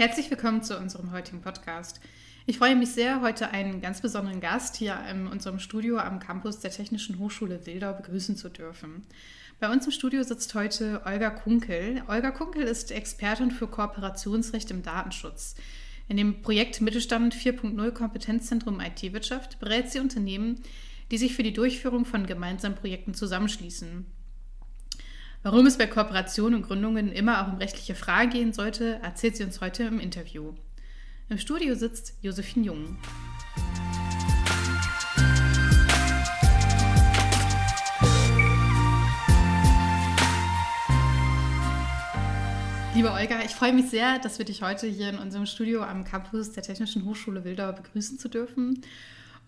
Herzlich willkommen zu unserem heutigen Podcast. Ich freue mich sehr, heute einen ganz besonderen Gast hier in unserem Studio am Campus der Technischen Hochschule Wildau begrüßen zu dürfen. Bei uns im Studio sitzt heute Olga Kunkel. Olga Kunkel ist Expertin für Kooperationsrecht im Datenschutz. In dem Projekt Mittelstand 4.0 Kompetenzzentrum IT-Wirtschaft berät sie Unternehmen, die sich für die Durchführung von gemeinsamen Projekten zusammenschließen. Warum es bei Kooperationen und Gründungen immer auch um rechtliche Fragen gehen sollte, erzählt sie uns heute im Interview. Im Studio sitzt Josephine Jung. Liebe Olga, ich freue mich sehr, dass wir dich heute hier in unserem Studio am Campus der Technischen Hochschule Wildau begrüßen zu dürfen.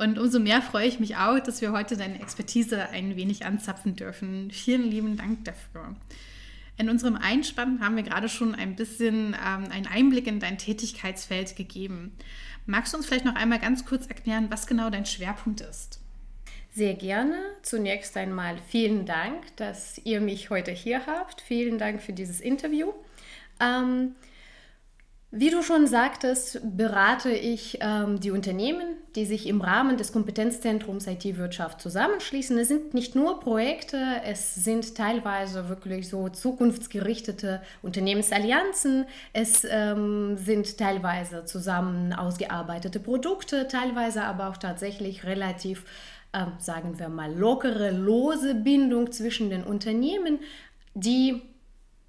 Und umso mehr freue ich mich auch, dass wir heute deine Expertise ein wenig anzapfen dürfen. Vielen lieben Dank dafür. In unserem Einspann haben wir gerade schon ein bisschen ähm, einen Einblick in dein Tätigkeitsfeld gegeben. Magst du uns vielleicht noch einmal ganz kurz erklären, was genau dein Schwerpunkt ist? Sehr gerne. Zunächst einmal vielen Dank, dass ihr mich heute hier habt. Vielen Dank für dieses Interview. Ähm, wie du schon sagtest, berate ich ähm, die Unternehmen, die sich im Rahmen des Kompetenzzentrums IT-Wirtschaft zusammenschließen. Es sind nicht nur Projekte, es sind teilweise wirklich so zukunftsgerichtete Unternehmensallianzen, es ähm, sind teilweise zusammen ausgearbeitete Produkte, teilweise aber auch tatsächlich relativ, äh, sagen wir mal, lockere, lose Bindung zwischen den Unternehmen, die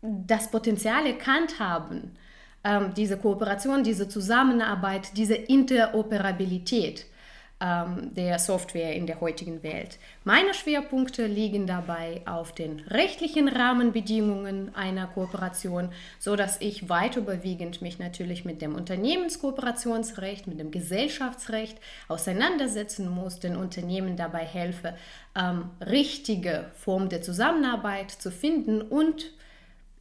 das Potenzial erkannt haben ähm, diese Kooperation, diese Zusammenarbeit, diese Interoperabilität ähm, der Software in der heutigen Welt. Meine Schwerpunkte liegen dabei auf den rechtlichen Rahmenbedingungen einer Kooperation, so dass ich weit überwiegend mich natürlich mit dem Unternehmenskooperationsrecht, mit dem Gesellschaftsrecht auseinandersetzen muss, den Unternehmen dabei helfe, ähm, richtige Form der Zusammenarbeit zu finden und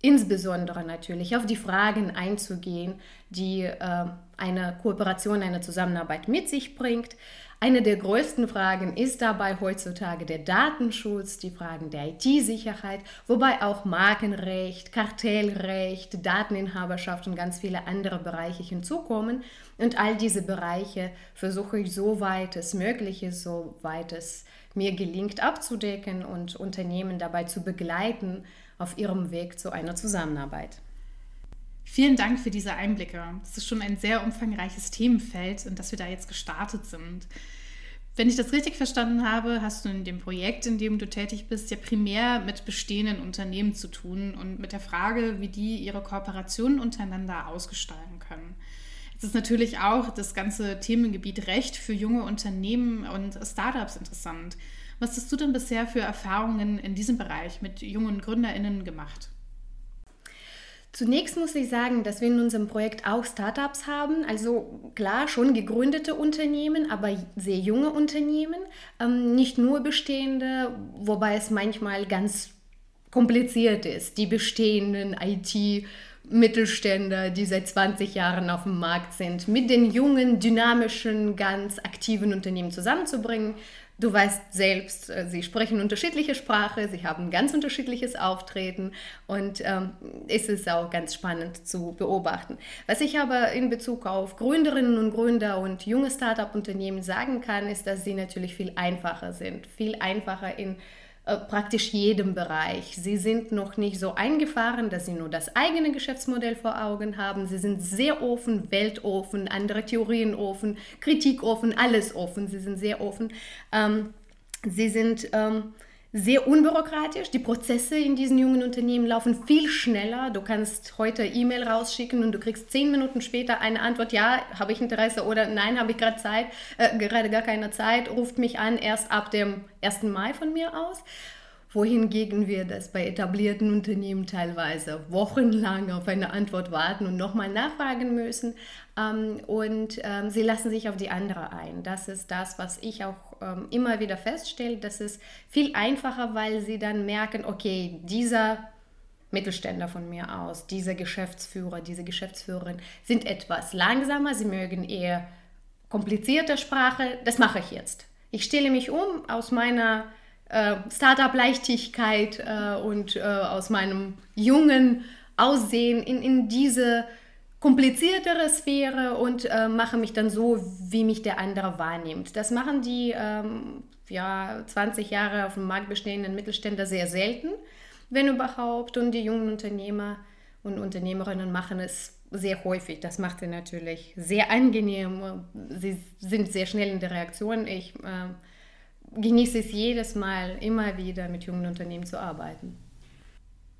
insbesondere natürlich auf die Fragen einzugehen, die äh, eine Kooperation, eine Zusammenarbeit mit sich bringt. Eine der größten Fragen ist dabei heutzutage der Datenschutz, die Fragen der IT-Sicherheit, wobei auch Markenrecht, Kartellrecht, Dateninhaberschaft und ganz viele andere Bereiche hinzukommen. Und all diese Bereiche versuche ich, soweit es möglich ist, soweit es mir gelingt, abzudecken und Unternehmen dabei zu begleiten, auf ihrem Weg zu einer Zusammenarbeit. Vielen Dank für diese Einblicke. Das ist schon ein sehr umfangreiches Themenfeld, in das wir da jetzt gestartet sind. Wenn ich das richtig verstanden habe, hast du in dem Projekt, in dem du tätig bist, ja primär mit bestehenden Unternehmen zu tun und mit der Frage, wie die ihre Kooperationen untereinander ausgestalten können. Es ist natürlich auch das ganze Themengebiet Recht für junge Unternehmen und Startups interessant. Was hast du denn bisher für Erfahrungen in diesem Bereich mit jungen GründerInnen gemacht? Zunächst muss ich sagen, dass wir in unserem Projekt auch Startups haben, also klar schon gegründete Unternehmen, aber sehr junge Unternehmen, ähm, nicht nur bestehende, wobei es manchmal ganz kompliziert ist, die bestehenden IT- Mittelständler, die seit 20 Jahren auf dem Markt sind, mit den jungen, dynamischen, ganz aktiven Unternehmen zusammenzubringen. Du weißt selbst, äh, sie sprechen unterschiedliche Sprache, sie haben ganz unterschiedliches Auftreten und ähm, es ist auch ganz spannend zu beobachten. Was ich aber in Bezug auf Gründerinnen und Gründer und junge Startup-Unternehmen sagen kann, ist, dass sie natürlich viel einfacher sind, viel einfacher in äh, praktisch jedem Bereich. Sie sind noch nicht so eingefahren, dass sie nur das eigene Geschäftsmodell vor Augen haben. Sie sind sehr offen, weltoffen, andere Theorien offen, Kritik offen, alles offen. Sie sind sehr offen. Ähm, sie sind ähm, sehr unbürokratisch. Die Prozesse in diesen jungen Unternehmen laufen viel schneller. Du kannst heute E-Mail rausschicken und du kriegst zehn Minuten später eine Antwort, ja, habe ich Interesse oder nein, habe ich gerade Zeit, äh, gerade gar keine Zeit, ruft mich an, erst ab dem 1. Mai von mir aus wohingegen wir das bei etablierten Unternehmen teilweise wochenlang auf eine Antwort warten und nochmal nachfragen müssen. Ähm, und ähm, sie lassen sich auf die andere ein. Das ist das, was ich auch ähm, immer wieder feststelle. Das ist viel einfacher, weil sie dann merken, okay, dieser Mittelständler von mir aus, dieser Geschäftsführer, diese Geschäftsführerin sind etwas langsamer, sie mögen eher komplizierte Sprache. Das mache ich jetzt. Ich stelle mich um aus meiner äh, Startup-Leichtigkeit äh, und äh, aus meinem jungen Aussehen in, in diese kompliziertere Sphäre und äh, mache mich dann so, wie mich der andere wahrnimmt. Das machen die ähm, ja, 20 Jahre auf dem Markt bestehenden Mittelständler sehr selten, wenn überhaupt. Und die jungen Unternehmer und Unternehmerinnen machen es sehr häufig. Das macht sie natürlich sehr angenehm. Sie sind sehr schnell in der Reaktion. Ich äh, genieße es jedes Mal, immer wieder mit jungen Unternehmen zu arbeiten.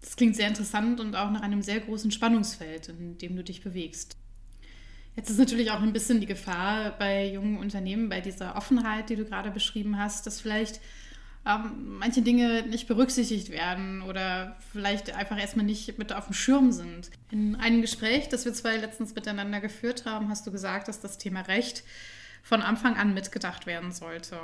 Das klingt sehr interessant und auch nach einem sehr großen Spannungsfeld, in dem du dich bewegst. Jetzt ist natürlich auch ein bisschen die Gefahr bei jungen Unternehmen, bei dieser Offenheit, die du gerade beschrieben hast, dass vielleicht ähm, manche Dinge nicht berücksichtigt werden oder vielleicht einfach erstmal nicht mit auf dem Schirm sind. In einem Gespräch, das wir zwei letztens miteinander geführt haben, hast du gesagt, dass das Thema Recht von Anfang an mitgedacht werden sollte.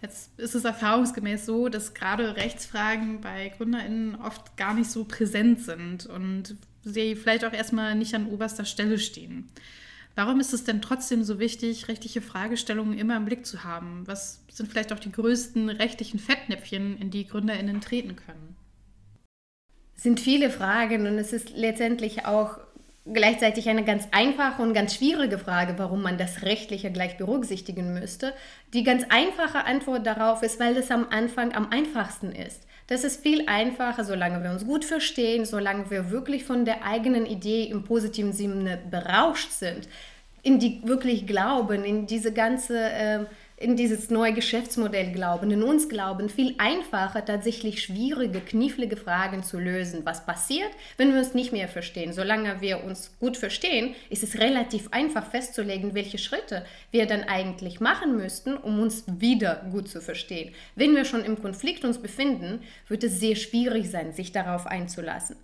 Jetzt ist es erfahrungsgemäß so, dass gerade Rechtsfragen bei GründerInnen oft gar nicht so präsent sind und sie vielleicht auch erstmal nicht an oberster Stelle stehen. Warum ist es denn trotzdem so wichtig, rechtliche Fragestellungen immer im Blick zu haben? Was sind vielleicht auch die größten rechtlichen Fettnäpfchen, in die GründerInnen treten können? sind viele Fragen und es ist letztendlich auch gleichzeitig eine ganz einfache und ganz schwierige Frage, warum man das Rechtliche gleich berücksichtigen müsste. Die ganz einfache Antwort darauf ist, weil es am Anfang am einfachsten ist. Das ist viel einfacher, solange wir uns gut verstehen, solange wir wirklich von der eigenen Idee im positiven Sinne berauscht sind, in die wirklich glauben, in diese ganze äh, in dieses neue Geschäftsmodell glauben, in uns glauben, viel einfacher tatsächlich schwierige, knifflige Fragen zu lösen. Was passiert, wenn wir uns nicht mehr verstehen? Solange wir uns gut verstehen, ist es relativ einfach festzulegen, welche Schritte wir dann eigentlich machen müssten, um uns wieder gut zu verstehen. Wenn wir schon im Konflikt uns befinden, wird es sehr schwierig sein, sich darauf einzulassen.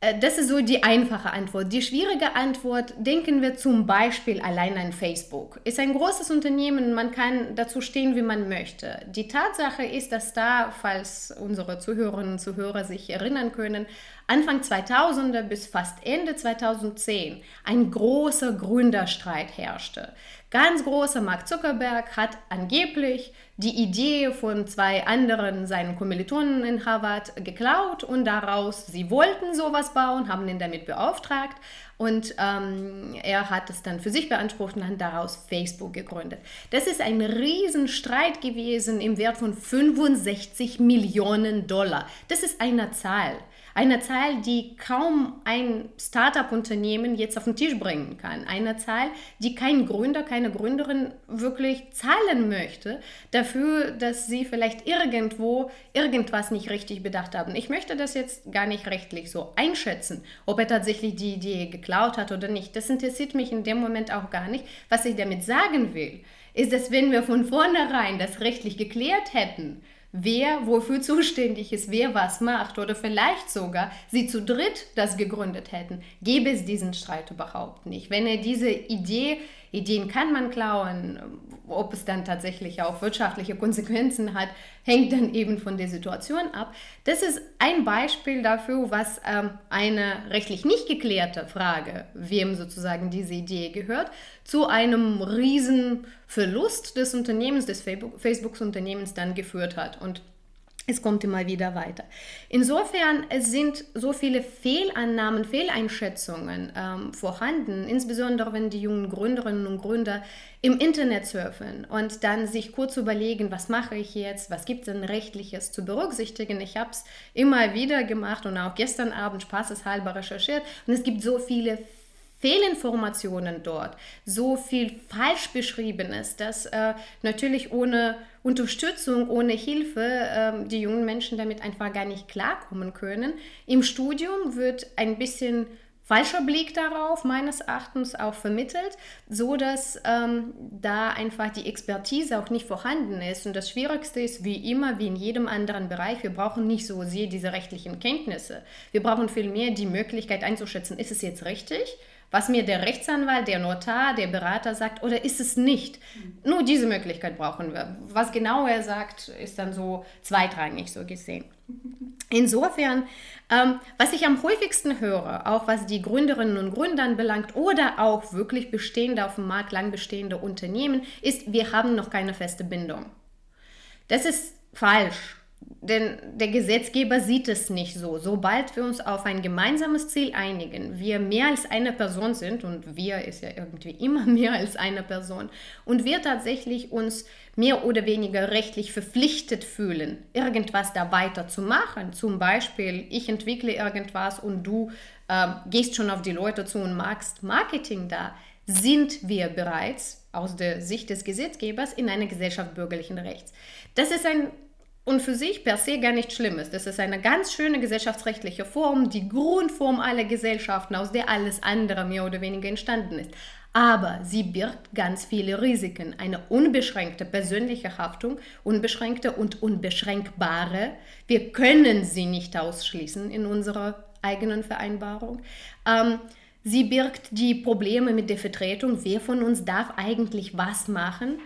Äh, das ist so die einfache Antwort. Die schwierige Antwort, denken wir zum Beispiel allein an Facebook. Ist ein großes Unternehmen, man kann dazu stehen, wie man möchte. Die Tatsache ist, dass da, falls unsere Zuhörerinnen und Zuhörer sich erinnern können, Anfang 2000er bis fast Ende 2010 ein großer Gründerstreit herrschte. Ganz großer Mark Zuckerberg hat angeblich die Idee von zwei anderen seinen Kommilitonen in Harvard geklaut und daraus, sie wollten sowas bauen, haben ihn damit beauftragt und ähm, er hat es dann für sich beansprucht und hat daraus Facebook gegründet. Das ist ein Riesenstreit gewesen im Wert von 65 Millionen Dollar. Das ist eine Zahl. Eine Zahl, die kaum ein Startup-Unternehmen jetzt auf den Tisch bringen kann. Eine Zahl, die kein Gründer, keine Gründerin wirklich zahlen möchte dafür, dass sie vielleicht irgendwo irgendwas nicht richtig bedacht haben. Ich möchte das jetzt gar nicht rechtlich so einschätzen, ob er tatsächlich die Idee geklaut hat oder nicht. Das interessiert mich in dem Moment auch gar nicht. Was ich damit sagen will, ist, dass wenn wir von vornherein das rechtlich geklärt hätten, wer wofür zuständig ist, wer was macht oder vielleicht sogar sie zu dritt das gegründet hätten, gäbe es diesen Streit überhaupt nicht. Wenn er diese Idee, Ideen kann man klauen, ob es dann tatsächlich auch wirtschaftliche Konsequenzen hat, hängt dann eben von der Situation ab. Das ist ein Beispiel dafür, was ähm, eine rechtlich nicht geklärte Frage, wem sozusagen diese Idee gehört, zu einem riesen Verlust des Unternehmens, des Facebook-Unternehmens dann geführt hat. Und es kommt immer wieder weiter. Insofern es sind so viele Fehlannahmen, Fehleinschätzungen ähm, vorhanden, insbesondere wenn die jungen Gründerinnen und Gründer im Internet surfen und dann sich kurz überlegen, was mache ich jetzt, was gibt es denn rechtliches zu berücksichtigen. Ich habe es immer wieder gemacht und auch gestern Abend spaßeshalber recherchiert und es gibt so viele Fehlinformationen dort, so viel falsch beschriebenes, dass äh, natürlich ohne Unterstützung, ohne Hilfe äh, die jungen Menschen damit einfach gar nicht klarkommen können. Im Studium wird ein bisschen falscher Blick darauf meines Erachtens auch vermittelt, so dass ähm, da einfach die Expertise auch nicht vorhanden ist. Und das Schwierigste ist, wie immer, wie in jedem anderen Bereich, wir brauchen nicht so sehr diese rechtlichen Kenntnisse. Wir brauchen vielmehr die Möglichkeit einzuschätzen, ist es jetzt richtig? Was mir der Rechtsanwalt, der Notar, der Berater sagt oder ist es nicht. Nur diese Möglichkeit brauchen wir. Was genau er sagt, ist dann so zweitrangig so gesehen. Insofern, ähm, was ich am häufigsten höre, auch was die Gründerinnen und Gründer anbelangt oder auch wirklich bestehende auf dem Markt lang bestehende Unternehmen, ist, wir haben noch keine feste Bindung. Das ist falsch. Denn der Gesetzgeber sieht es nicht so. Sobald wir uns auf ein gemeinsames Ziel einigen, wir mehr als eine Person sind, und wir ist ja irgendwie immer mehr als eine Person, und wir tatsächlich uns mehr oder weniger rechtlich verpflichtet fühlen, irgendwas da weiterzumachen, zum Beispiel ich entwickle irgendwas und du äh, gehst schon auf die Leute zu und machst Marketing da, sind wir bereits aus der Sicht des Gesetzgebers in einer Gesellschaft bürgerlichen Rechts. Das ist ein und für sich per se gar nicht schlimm ist. Das ist eine ganz schöne gesellschaftsrechtliche Form, die Grundform aller Gesellschaften, aus der alles andere mehr oder weniger entstanden ist. Aber sie birgt ganz viele Risiken. Eine unbeschränkte persönliche Haftung, unbeschränkte und unbeschränkbare. Wir können sie nicht ausschließen in unserer eigenen Vereinbarung. Ähm, sie birgt die Probleme mit der Vertretung. Wer von uns darf eigentlich was machen?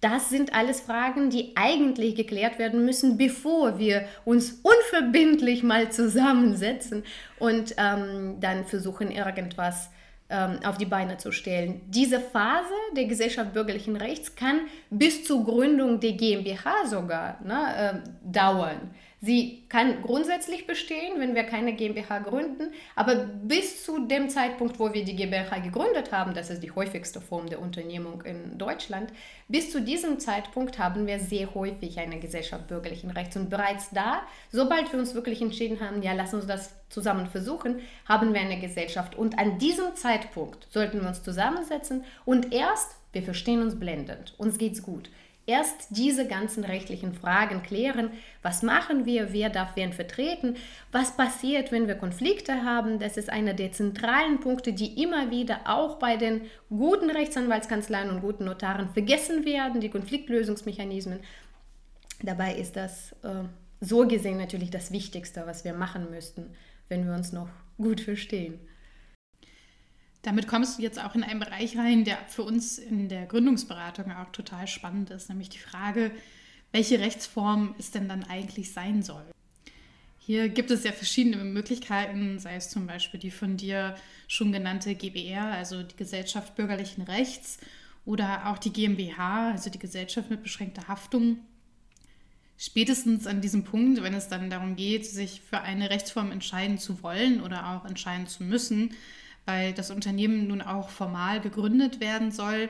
Das sind alles Fragen, die eigentlich geklärt werden müssen, bevor wir uns unverbindlich mal zusammensetzen und ähm, dann versuchen, irgendwas ähm, auf die Beine zu stellen. Diese Phase der Gesellschaft bürgerlichen Rechts kann bis zur Gründung der GmbH sogar ne, äh, dauern. Sie kann grundsätzlich bestehen, wenn wir keine GmbH gründen, aber bis zu dem Zeitpunkt, wo wir die GmbH gegründet haben, das ist die häufigste Form der Unternehmung in Deutschland, bis zu diesem Zeitpunkt haben wir sehr häufig eine Gesellschaft bürgerlichen Rechts. Und bereits da, sobald wir uns wirklich entschieden haben, ja, lass uns das zusammen versuchen, haben wir eine Gesellschaft. Und an diesem Zeitpunkt sollten wir uns zusammensetzen und erst, wir verstehen uns blendend, uns geht's gut erst diese ganzen rechtlichen Fragen klären. Was machen wir? Wer darf wen vertreten? Was passiert, wenn wir Konflikte haben? Das ist einer der zentralen Punkte, die immer wieder auch bei den guten Rechtsanwaltskanzleien und guten Notaren vergessen werden, die Konfliktlösungsmechanismen. Dabei ist das äh, so gesehen natürlich das Wichtigste, was wir machen müssten, wenn wir uns noch gut verstehen. Damit kommst du jetzt auch in einen Bereich rein, der für uns in der Gründungsberatung auch total spannend ist, nämlich die Frage, welche Rechtsform es denn dann eigentlich sein soll. Hier gibt es ja verschiedene Möglichkeiten, sei es zum Beispiel die von dir schon genannte GBR, also die Gesellschaft bürgerlichen Rechts, oder auch die GmbH, also die Gesellschaft mit beschränkter Haftung. Spätestens an diesem Punkt, wenn es dann darum geht, sich für eine Rechtsform entscheiden zu wollen oder auch entscheiden zu müssen, weil das Unternehmen nun auch formal gegründet werden soll,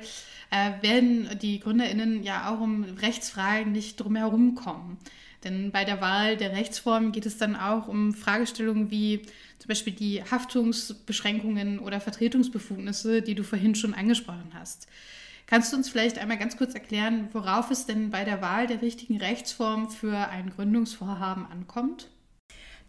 äh, werden die GründerInnen ja auch um Rechtsfragen nicht drumherum kommen. Denn bei der Wahl der Rechtsform geht es dann auch um Fragestellungen wie zum Beispiel die Haftungsbeschränkungen oder Vertretungsbefugnisse, die du vorhin schon angesprochen hast. Kannst du uns vielleicht einmal ganz kurz erklären, worauf es denn bei der Wahl der richtigen Rechtsform für ein Gründungsvorhaben ankommt?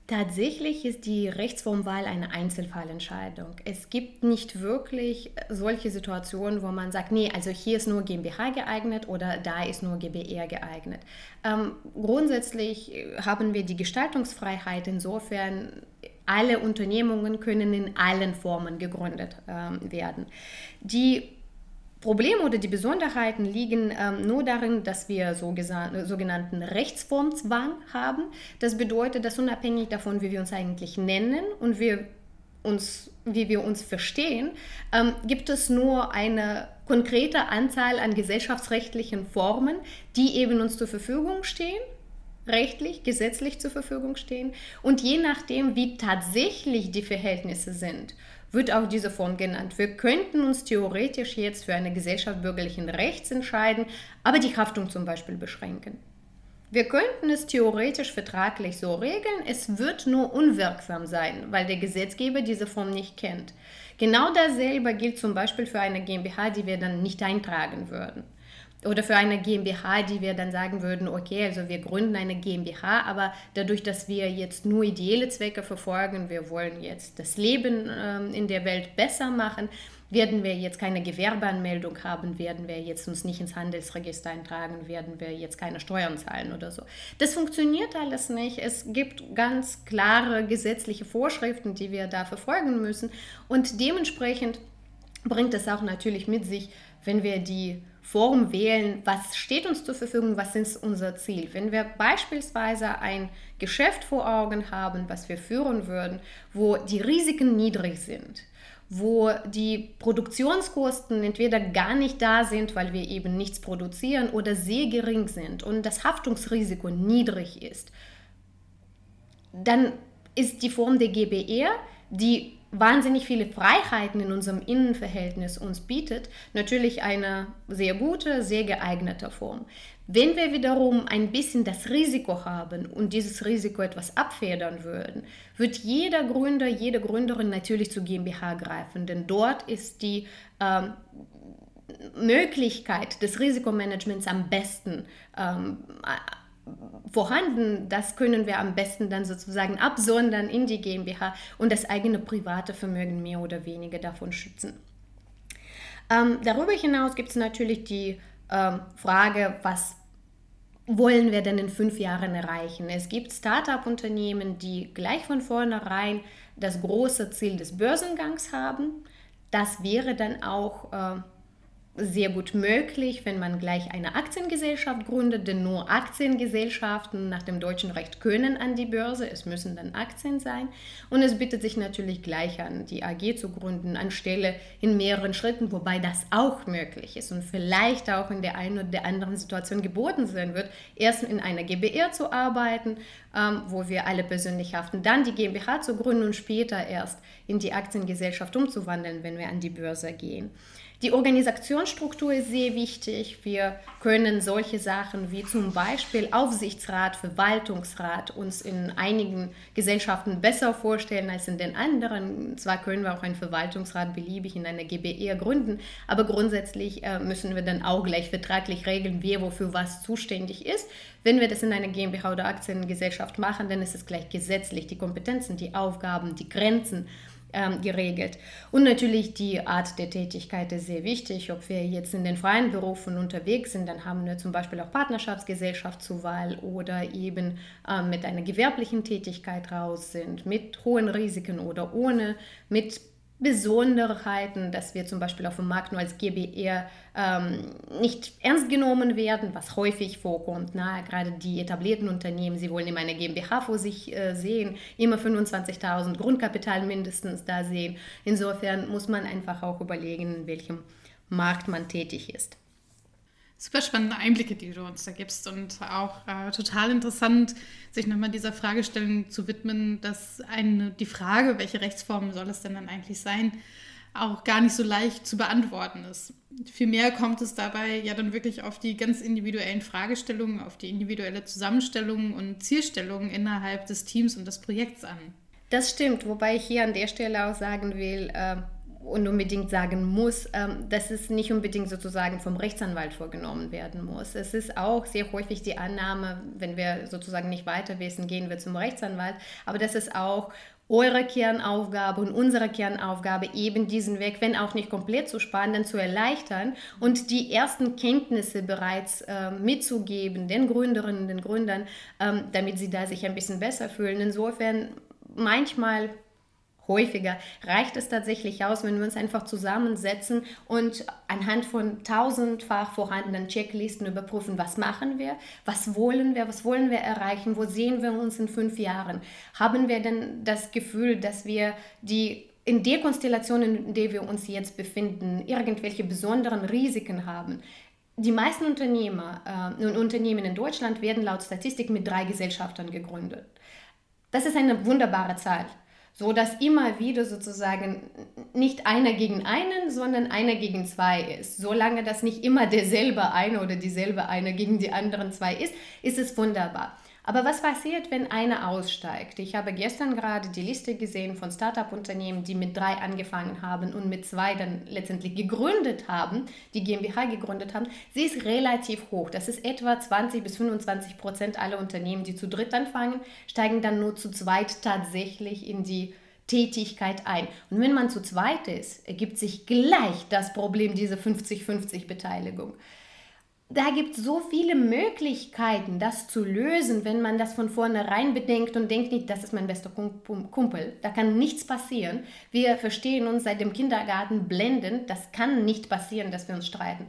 Tatsächlich ist die Rechtsformwahl eine Einzelfallentscheidung. Es gibt nicht wirklich solche Situationen, wo man sagt, nee, also hier ist nur GmbH geeignet oder da ist nur GbR geeignet. Ähm, grundsätzlich haben wir die Gestaltungsfreiheit insofern, alle Unternehmungen können in allen Formen gegründet ähm, werden. Die Probleme oder die Besonderheiten liegen ähm, nur darin, dass wir so sogenannten Rechtsformzwang haben. Das bedeutet, dass unabhängig davon, wie wir uns eigentlich nennen und wir uns, wie wir uns verstehen, ähm, gibt es nur eine konkrete Anzahl an gesellschaftsrechtlichen Formen, die eben uns zur Verfügung stehen rechtlich, gesetzlich zur Verfügung stehen. Und je nachdem, wie tatsächlich die Verhältnisse sind, wird auch diese Form genannt. Wir könnten uns theoretisch jetzt für eine Gesellschaft bürgerlichen Rechts entscheiden, aber die Haftung zum Beispiel beschränken. Wir könnten es theoretisch vertraglich so regeln, es wird nur unwirksam sein, weil der Gesetzgeber diese Form nicht kennt. Genau dasselbe gilt zum Beispiel für eine GmbH, die wir dann nicht eintragen würden oder für eine GmbH, die wir dann sagen würden, okay, also wir gründen eine GmbH, aber dadurch, dass wir jetzt nur ideelle Zwecke verfolgen, wir wollen jetzt das Leben ähm, in der Welt besser machen, werden wir jetzt keine Gewerbeanmeldung haben, werden wir jetzt uns nicht ins Handelsregister eintragen, werden wir jetzt keine Steuern zahlen oder so. Das funktioniert alles nicht. Es gibt ganz klare gesetzliche Vorschriften, die wir da verfolgen müssen und dementsprechend bringt es auch natürlich mit sich, wenn wir die Form wählen, was steht uns zur Verfügung, was ist unser Ziel. Wenn wir beispielsweise ein Geschäft vor Augen haben, was wir führen würden, wo die Risiken niedrig sind, wo die Produktionskosten entweder gar nicht da sind, weil wir eben nichts produzieren oder sehr gering sind und das Haftungsrisiko niedrig ist, dann ist die Form der GBR, die wahnsinnig viele Freiheiten in unserem Innenverhältnis uns bietet, natürlich eine sehr gute, sehr geeignete Form. Wenn wir wiederum ein bisschen das Risiko haben und dieses Risiko etwas abfedern würden, wird jeder Gründer, jede Gründerin natürlich zu GmbH greifen, denn dort ist die ähm, Möglichkeit des Risikomanagements am besten ähm, vorhanden. Das können wir am besten dann sozusagen absondern in die GmbH und das eigene private Vermögen mehr oder weniger davon schützen. Ähm, darüber hinaus gibt es natürlich die ähm, Frage, was wollen wir denn in fünf Jahren erreichen? Es gibt Start-up-Unternehmen, die gleich von vornherein das große Ziel des Börsengangs haben. Das wäre dann auch äh, sehr gut möglich, wenn man gleich eine Aktiengesellschaft gründet, denn nur Aktiengesellschaften nach dem deutschen Recht können an die Börse, es müssen dann Aktien sein. Und es bietet sich natürlich gleich an, die AG zu gründen, anstelle in mehreren Schritten, wobei das auch möglich ist und vielleicht auch in der einen oder der anderen Situation geboten sein wird, erst in einer GBR zu arbeiten, ähm, wo wir alle persönlich haften, dann die GmbH zu gründen und später erst in die Aktiengesellschaft umzuwandeln, wenn wir an die Börse gehen. Die Organisationsstruktur ist sehr wichtig. Wir können solche Sachen wie zum Beispiel Aufsichtsrat, Verwaltungsrat uns in einigen Gesellschaften besser vorstellen als in den anderen. Zwar können wir auch einen Verwaltungsrat beliebig in einer GBR gründen, aber grundsätzlich äh, müssen wir dann auch gleich vertraglich regeln, wer wofür was zuständig ist. Wenn wir das in einer GmbH oder Aktiengesellschaft machen, dann ist es gleich gesetzlich. Die Kompetenzen, die Aufgaben, die Grenzen ähm, geregelt. Und natürlich die Art der Tätigkeit ist sehr wichtig. Ob wir jetzt in den freien Berufen unterwegs sind, dann haben wir zum Beispiel auch Partnerschaftsgesellschaft zur Wahl oder eben ähm, mit einer gewerblichen Tätigkeit raus sind, mit hohen Risiken oder ohne, mit Besonderheiten, dass wir zum Beispiel auf dem Markt nur als GBR ähm, nicht ernst genommen werden, was häufig vorkommt. Na, gerade die etablierten Unternehmen, sie wollen immer eine GmbH vor sich äh, sehen, immer 25.000 Grundkapital mindestens da sehen. Insofern muss man einfach auch überlegen, in welchem Markt man tätig ist super spannende Einblicke, die du uns da gibst und auch äh, total interessant, sich nochmal dieser Fragestellung zu widmen, dass eine, die Frage, welche Rechtsform soll es denn dann eigentlich sein, auch gar nicht so leicht zu beantworten ist. Vielmehr kommt es dabei ja dann wirklich auf die ganz individuellen Fragestellungen, auf die individuelle Zusammenstellung und Zielstellung innerhalb des Teams und des Projekts an. Das stimmt, wobei ich hier an der Stelle auch sagen will, äh unbedingt sagen muss, ähm, dass es nicht unbedingt sozusagen vom Rechtsanwalt vorgenommen werden muss. Es ist auch sehr häufig die Annahme, wenn wir sozusagen nicht weiter wissen, gehen wir zum Rechtsanwalt, aber das ist auch eure Kernaufgabe und unsere Kernaufgabe, eben diesen Weg, wenn auch nicht komplett zu sparen, dann zu erleichtern und die ersten Kenntnisse bereits äh, mitzugeben, den Gründerinnen, den Gründern, ähm, damit sie da sich ein bisschen besser fühlen. Insofern manchmal häufiger reicht es tatsächlich aus, wenn wir uns einfach zusammensetzen und anhand von tausendfach vorhandenen Checklisten überprüfen, was machen wir, was wollen wir, was wollen wir erreichen, wo sehen wir uns in fünf Jahren. Haben wir denn das Gefühl, dass wir die in der Konstellation, in der wir uns jetzt befinden, irgendwelche besonderen Risiken haben? Die meisten Unternehmer äh, und Unternehmen in Deutschland werden laut Statistik mit drei Gesellschaftern gegründet. Das ist eine wunderbare Zahl so dass immer wieder sozusagen nicht einer gegen einen, sondern einer gegen zwei ist. Solange das nicht immer derselbe eine oder dieselbe eine gegen die anderen zwei ist, ist es wunderbar. Aber was passiert, wenn einer aussteigt? Ich habe gestern gerade die Liste gesehen von Startup-Unternehmen, die mit drei angefangen haben und mit zwei dann letztendlich gegründet haben, die GmbH gegründet haben. Sie ist relativ hoch. Das ist etwa 20 bis 25 Prozent aller Unternehmen, die zu dritt anfangen, steigen dann nur zu zweit tatsächlich in die Tätigkeit ein. Und wenn man zu zweit ist, ergibt sich gleich das Problem dieser 50-50 Beteiligung da gibt es so viele Möglichkeiten, das zu lösen, wenn man das von vornherein bedenkt und denkt nicht, das ist mein bester Kumpel. Da kann nichts passieren. Wir verstehen uns seit dem Kindergarten blendend. Das kann nicht passieren, dass wir uns streiten.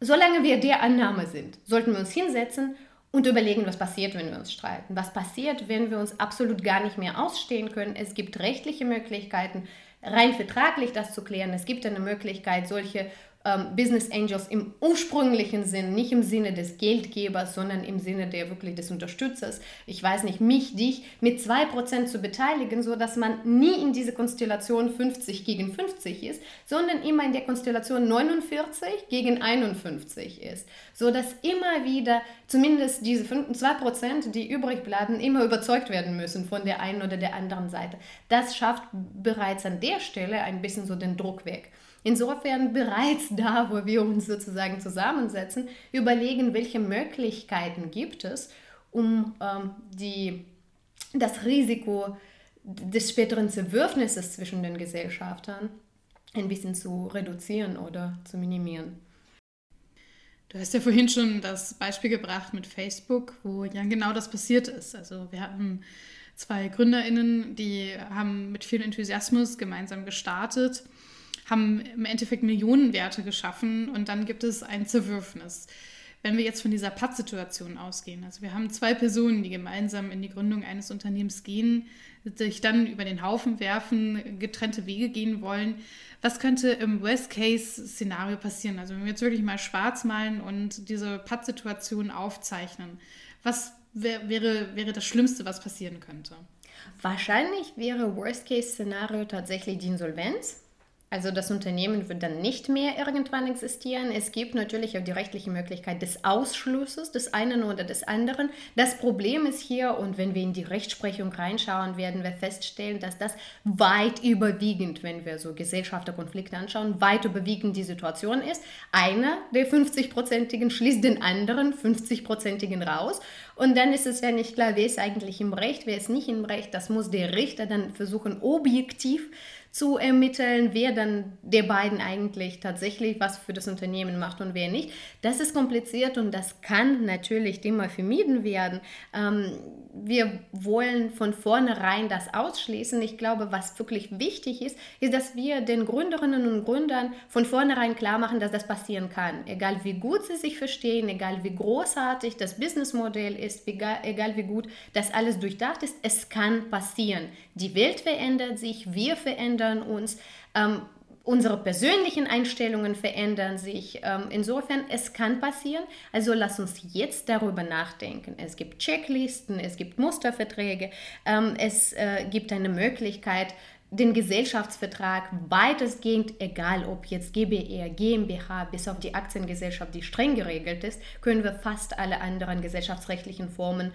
Solange wir der Annahme sind, sollten wir uns hinsetzen und überlegen, was passiert, wenn wir uns streiten. Was passiert, wenn wir uns absolut gar nicht mehr ausstehen können. Es gibt rechtliche Möglichkeiten, rein vertraglich das zu klären. Es gibt eine Möglichkeit, solche ähm, Business Angels im ursprünglichen Sinn, nicht im Sinne des Geldgebers, sondern im Sinne der wirklich des Unterstützers. Ich weiß nicht, mich, dich mit 2% zu beteiligen, sodass man nie in diese Konstellation 50 gegen 50 ist, sondern immer in der Konstellation 49 gegen 51 ist. Sodass immer wieder zumindest diese 2%, die übrig bleiben, immer überzeugt werden müssen von der einen oder der anderen Seite. Das schafft bereits an der Stelle ein bisschen so den Druck weg. Insofern bereits da, wo wir uns sozusagen zusammensetzen, überlegen, welche Möglichkeiten gibt es, um ähm, die, das Risiko des späteren Zerwürfnisses zwischen den Gesellschaftern ein bisschen zu reduzieren oder zu minimieren. Du hast ja vorhin schon das Beispiel gebracht mit Facebook, wo ja genau das passiert ist. Also wir hatten zwei Gründerinnen, die haben mit viel Enthusiasmus gemeinsam gestartet haben im Endeffekt Millionenwerte geschaffen und dann gibt es ein Zerwürfnis. Wenn wir jetzt von dieser Pattsituation ausgehen, also wir haben zwei Personen, die gemeinsam in die Gründung eines Unternehmens gehen, sich dann über den Haufen werfen, getrennte Wege gehen wollen. Was könnte im Worst-Case-Szenario passieren? Also wenn wir jetzt wirklich mal schwarz malen und diese Pattsituation aufzeichnen, was wär, wäre, wäre das Schlimmste, was passieren könnte? Wahrscheinlich wäre Worst-Case-Szenario tatsächlich die Insolvenz also das Unternehmen wird dann nicht mehr irgendwann existieren. Es gibt natürlich auch die rechtliche Möglichkeit des Ausschlusses des einen oder des anderen. Das Problem ist hier, und wenn wir in die Rechtsprechung reinschauen, werden wir feststellen, dass das weit überwiegend, wenn wir so Gesellschafterkonflikte anschauen, weit überwiegend die Situation ist. Einer der 50-Prozentigen schließt den anderen 50-Prozentigen raus. Und dann ist es ja nicht klar, wer ist eigentlich im Recht, wer ist nicht im Recht. Das muss der Richter dann versuchen, objektiv zu ermitteln, wer dann der beiden eigentlich tatsächlich was für das Unternehmen macht und wer nicht. Das ist kompliziert und das kann natürlich immer vermieden werden. Ähm, wir wollen von vornherein das ausschließen. Ich glaube, was wirklich wichtig ist, ist, dass wir den Gründerinnen und Gründern von vornherein klar machen, dass das passieren kann. Egal wie gut sie sich verstehen, egal wie großartig das Businessmodell ist, egal, wie gut das alles durchdacht ist, es kann passieren. Die Welt verändert sich, wir verändern verändern uns. Ähm, unsere persönlichen Einstellungen verändern sich. Ähm, insofern, es kann passieren. Also lass uns jetzt darüber nachdenken. Es gibt Checklisten, es gibt Musterverträge, ähm, es äh, gibt eine Möglichkeit, den Gesellschaftsvertrag weitestgehend, egal ob jetzt GBR, GmbH, bis auf die Aktiengesellschaft, die streng geregelt ist, können wir fast alle anderen gesellschaftsrechtlichen Formen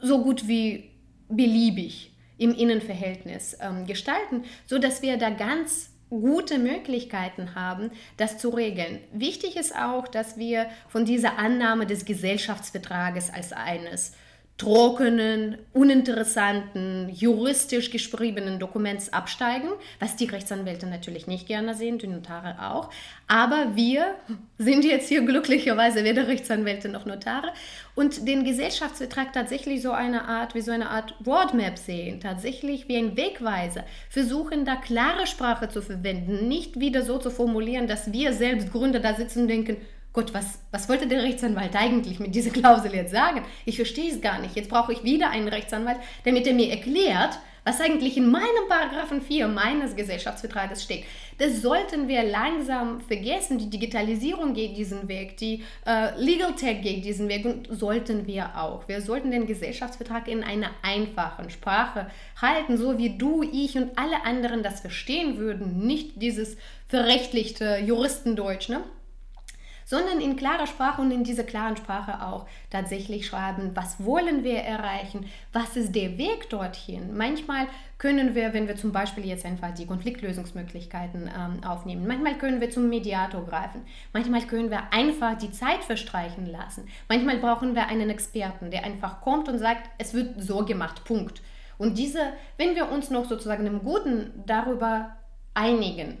so gut wie beliebig im Innenverhältnis ähm, gestalten, sodass wir da ganz gute Möglichkeiten haben, das zu regeln. Wichtig ist auch, dass wir von dieser Annahme des Gesellschaftsvertrages als eines trockenen, uninteressanten, juristisch geschriebenen Dokuments absteigen, was die Rechtsanwälte natürlich nicht gerne sehen, die Notare auch. Aber wir sind jetzt hier glücklicherweise weder Rechtsanwälte noch Notare und den Gesellschaftsvertrag tatsächlich so eine Art, wie so eine Art Roadmap sehen, tatsächlich wie ein Wegweiser, versuchen da klare Sprache zu verwenden, nicht wieder so zu formulieren, dass wir selbst Gründer da sitzen und denken, Gott, was, was wollte der Rechtsanwalt eigentlich mit dieser Klausel jetzt sagen? Ich verstehe es gar nicht. Jetzt brauche ich wieder einen Rechtsanwalt, damit er mir erklärt, was eigentlich in meinem Paragraphen 4 meines Gesellschaftsvertrages steht. Das sollten wir langsam vergessen. Die Digitalisierung geht diesen Weg, die äh, Legal Tech geht diesen Weg und sollten wir auch. Wir sollten den Gesellschaftsvertrag in einer einfachen Sprache halten, so wie du, ich und alle anderen das verstehen würden. Nicht dieses verrechtlichte Juristendeutsch, ne? Sondern in klarer Sprache und in dieser klaren Sprache auch tatsächlich schreiben, was wollen wir erreichen, was ist der Weg dorthin. Manchmal können wir, wenn wir zum Beispiel jetzt einfach die Konfliktlösungsmöglichkeiten ähm, aufnehmen, manchmal können wir zum Mediator greifen, manchmal können wir einfach die Zeit verstreichen lassen, manchmal brauchen wir einen Experten, der einfach kommt und sagt, es wird so gemacht, Punkt. Und diese, wenn wir uns noch sozusagen im Guten darüber einigen,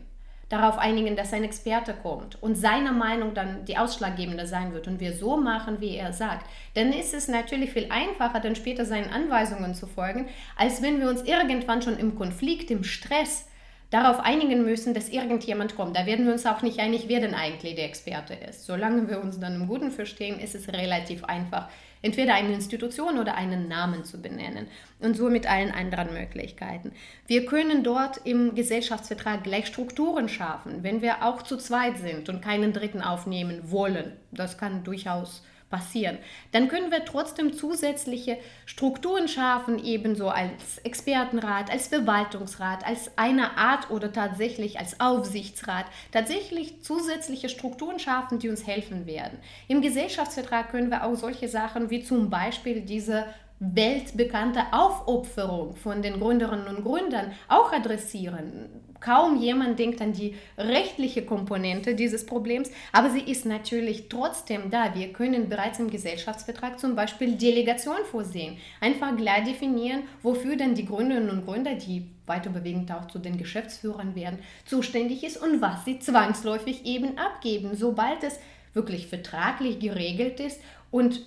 darauf einigen, dass ein Experte kommt und seine Meinung dann die ausschlaggebende sein wird und wir so machen, wie er sagt, dann ist es natürlich viel einfacher, dann später seinen Anweisungen zu folgen, als wenn wir uns irgendwann schon im Konflikt, im Stress darauf einigen müssen, dass irgendjemand kommt. Da werden wir uns auch nicht einig, wer denn eigentlich der Experte ist. Solange wir uns dann im Guten verstehen, ist es relativ einfach, entweder eine Institution oder einen Namen zu benennen und so mit allen anderen Möglichkeiten. Wir können dort im Gesellschaftsvertrag gleich Strukturen schaffen, wenn wir auch zu zweit sind und keinen Dritten aufnehmen wollen. Das kann durchaus passieren. Dann können wir trotzdem zusätzliche Strukturen schaffen, ebenso als Expertenrat, als Verwaltungsrat, als eine Art oder tatsächlich als Aufsichtsrat, tatsächlich zusätzliche Strukturen schaffen, die uns helfen werden. Im Gesellschaftsvertrag können wir auch solche Sachen wie zum Beispiel diese weltbekannte Aufopferung von den Gründerinnen und Gründern auch adressieren. Kaum jemand denkt an die rechtliche Komponente dieses Problems, aber sie ist natürlich trotzdem da. Wir können bereits im Gesellschaftsvertrag zum Beispiel Delegation vorsehen. Einfach klar definieren, wofür denn die Gründerinnen und Gründer, die weiter bewegend auch zu den Geschäftsführern werden, zuständig ist und was sie zwangsläufig eben abgeben, sobald es wirklich vertraglich geregelt ist und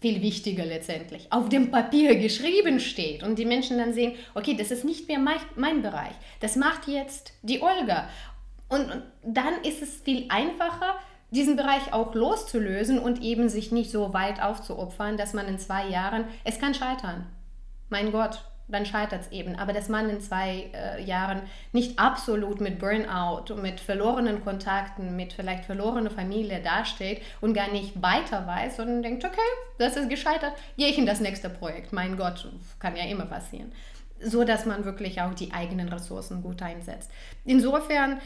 viel wichtiger letztendlich, auf dem Papier geschrieben steht und die Menschen dann sehen, okay, das ist nicht mehr mein, mein Bereich, das macht jetzt die Olga. Und, und dann ist es viel einfacher, diesen Bereich auch loszulösen und eben sich nicht so weit aufzuopfern, dass man in zwei Jahren, es kann scheitern. Mein Gott, dann scheitert es eben. Aber dass man in zwei äh, Jahren nicht absolut mit Burnout, mit verlorenen Kontakten, mit vielleicht verlorener Familie dasteht und gar nicht weiter weiß, sondern denkt, okay, das ist gescheitert, gehe ich in das nächste Projekt. Mein Gott, kann ja immer passieren. So dass man wirklich auch die eigenen Ressourcen gut einsetzt. Insofern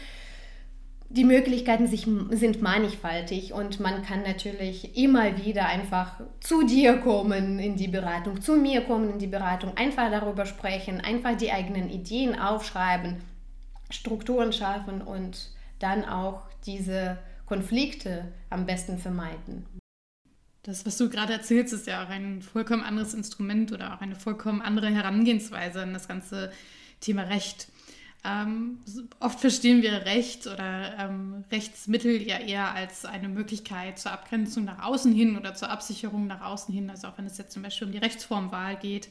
die Möglichkeiten sich, sind mannigfaltig und man kann natürlich immer wieder einfach zu dir kommen in die Beratung, zu mir kommen in die Beratung, einfach darüber sprechen, einfach die eigenen Ideen aufschreiben, Strukturen schaffen und dann auch diese Konflikte am besten vermeiden. Das, was du gerade erzählst, ist ja auch ein vollkommen anderes Instrument oder auch eine vollkommen andere Herangehensweise an das ganze Thema Recht. Ähm, oft verstehen wir Recht oder ähm, Rechtsmittel ja eher als eine Möglichkeit zur Abgrenzung nach außen hin oder zur Absicherung nach außen hin, also auch wenn es jetzt zum Beispiel um die Rechtsformwahl geht.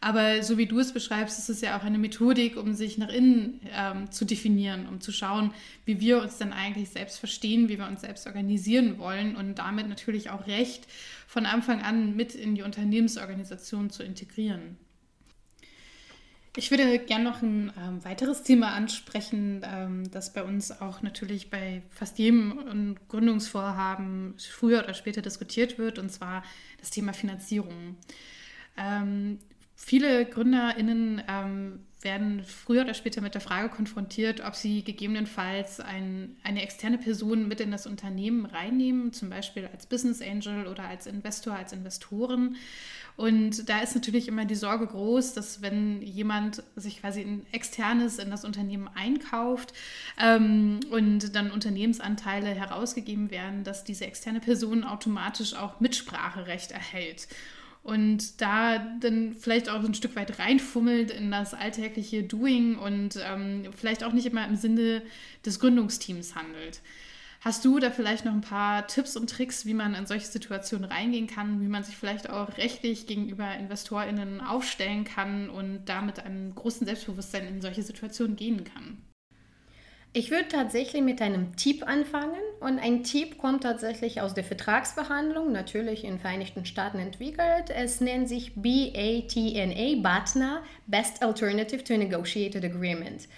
Aber so wie du es beschreibst, ist es ja auch eine Methodik, um sich nach innen ähm, zu definieren, um zu schauen, wie wir uns dann eigentlich selbst verstehen, wie wir uns selbst organisieren wollen und damit natürlich auch Recht von Anfang an mit in die Unternehmensorganisation zu integrieren. Ich würde gerne noch ein ähm, weiteres Thema ansprechen, ähm, das bei uns auch natürlich bei fast jedem Gründungsvorhaben früher oder später diskutiert wird, und zwar das Thema Finanzierung. Ähm, viele GründerInnen ähm, werden früher oder später mit der Frage konfrontiert, ob sie gegebenenfalls ein, eine externe Person mit in das Unternehmen reinnehmen, zum Beispiel als Business Angel oder als Investor, als Investoren. Und da ist natürlich immer die Sorge groß, dass wenn jemand sich quasi ein externes in das Unternehmen einkauft ähm, und dann Unternehmensanteile herausgegeben werden, dass diese externe Person automatisch auch Mitspracherecht erhält und da dann vielleicht auch ein Stück weit reinfummelt in das alltägliche Doing und ähm, vielleicht auch nicht immer im Sinne des Gründungsteams handelt. Hast du da vielleicht noch ein paar Tipps und Tricks, wie man in solche Situationen reingehen kann, wie man sich vielleicht auch rechtlich gegenüber InvestorInnen aufstellen kann und damit einem großen Selbstbewusstsein in solche Situationen gehen kann? Ich würde tatsächlich mit einem Tipp anfangen und ein Tipp kommt tatsächlich aus der Vertragsverhandlung, natürlich in den Vereinigten Staaten entwickelt. Es nennt sich BATNA, BATNA, Best Alternative to a Negotiated Agreement.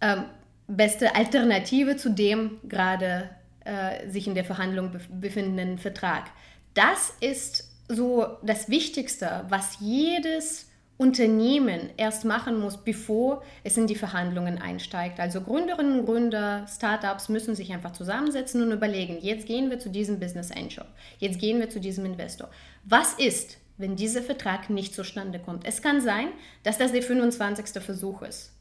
Ähm, beste Alternative zu dem gerade äh, sich in der Verhandlung befindenden Vertrag. Das ist so das Wichtigste, was jedes Unternehmen erst machen muss, bevor es in die Verhandlungen einsteigt. Also Gründerinnen und Gründer, Startups müssen sich einfach zusammensetzen und überlegen, jetzt gehen wir zu diesem Business Angel, jetzt gehen wir zu diesem Investor. Was ist, wenn dieser Vertrag nicht zustande kommt? Es kann sein, dass das der 25. Versuch ist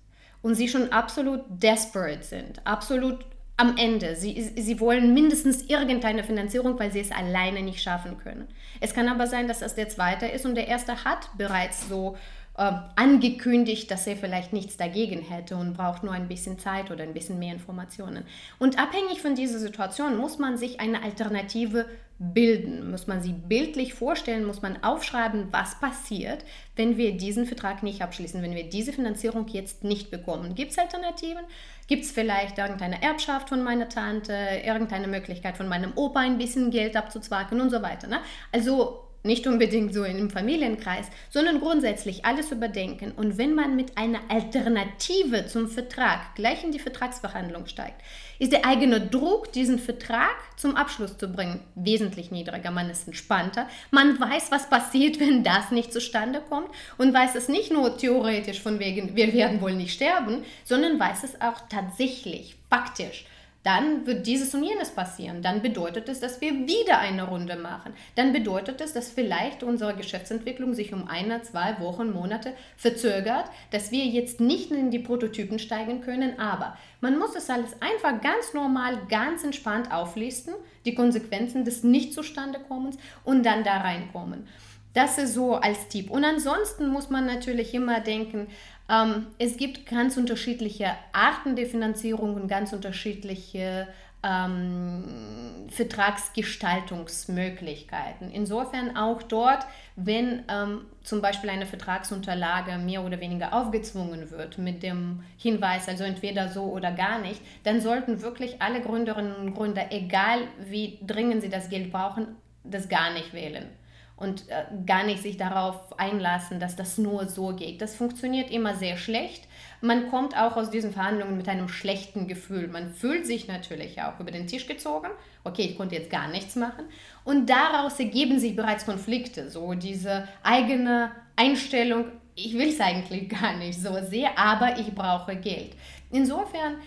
und sie schon absolut desperate sind, absolut am Ende. Sie, sie wollen mindestens irgendeine Finanzierung, weil sie es alleine nicht schaffen können. Es kann aber sein, dass das der zweite ist und der erste hat bereits so äh, angekündigt, dass er vielleicht nichts dagegen hätte und braucht nur ein bisschen Zeit oder ein bisschen mehr Informationen. Und abhängig von dieser Situation muss man sich eine Alternative bilden, muss man sie bildlich vorstellen, muss man aufschreiben, was passiert, wenn wir diesen Vertrag nicht abschließen, wenn wir diese Finanzierung jetzt nicht bekommen. Gibt es Alternativen? Gibt es vielleicht irgendeine Erbschaft von meiner Tante, irgendeine Möglichkeit von meinem Opa ein bisschen Geld abzuzwacken und so weiter. Ne? Also nicht unbedingt so im Familienkreis, sondern grundsätzlich alles überdenken. Und wenn man mit einer Alternative zum Vertrag gleich in die Vertragsverhandlung steigt, ist der eigene Druck, diesen Vertrag zum Abschluss zu bringen, wesentlich niedriger. Man ist entspannter. Man weiß, was passiert, wenn das nicht zustande kommt und weiß es nicht nur theoretisch von wegen, wir werden wohl nicht sterben, sondern weiß es auch tatsächlich, faktisch dann wird dieses und jenes passieren. Dann bedeutet es, dass wir wieder eine Runde machen. Dann bedeutet es, dass vielleicht unsere Geschäftsentwicklung sich um eine, zwei Wochen, Monate verzögert, dass wir jetzt nicht in die Prototypen steigen können. Aber man muss es alles einfach ganz normal, ganz entspannt auflisten, die Konsequenzen des Nicht-Zustandekommens und dann da reinkommen. Das ist so als Tipp. Und ansonsten muss man natürlich immer denken, ähm, es gibt ganz unterschiedliche Arten der Finanzierung und ganz unterschiedliche ähm, Vertragsgestaltungsmöglichkeiten. Insofern auch dort, wenn ähm, zum Beispiel eine Vertragsunterlage mehr oder weniger aufgezwungen wird mit dem Hinweis, also entweder so oder gar nicht, dann sollten wirklich alle Gründerinnen und Gründer, egal wie dringend sie das Geld brauchen, das gar nicht wählen und äh, gar nicht sich darauf einlassen, dass das nur so geht. Das funktioniert immer sehr schlecht. Man kommt auch aus diesen Verhandlungen mit einem schlechten Gefühl. Man fühlt sich natürlich auch über den Tisch gezogen. Okay, ich konnte jetzt gar nichts machen. Und daraus ergeben sich bereits Konflikte. So diese eigene Einstellung, ich will es eigentlich gar nicht so sehr, aber ich brauche Geld. Insofern,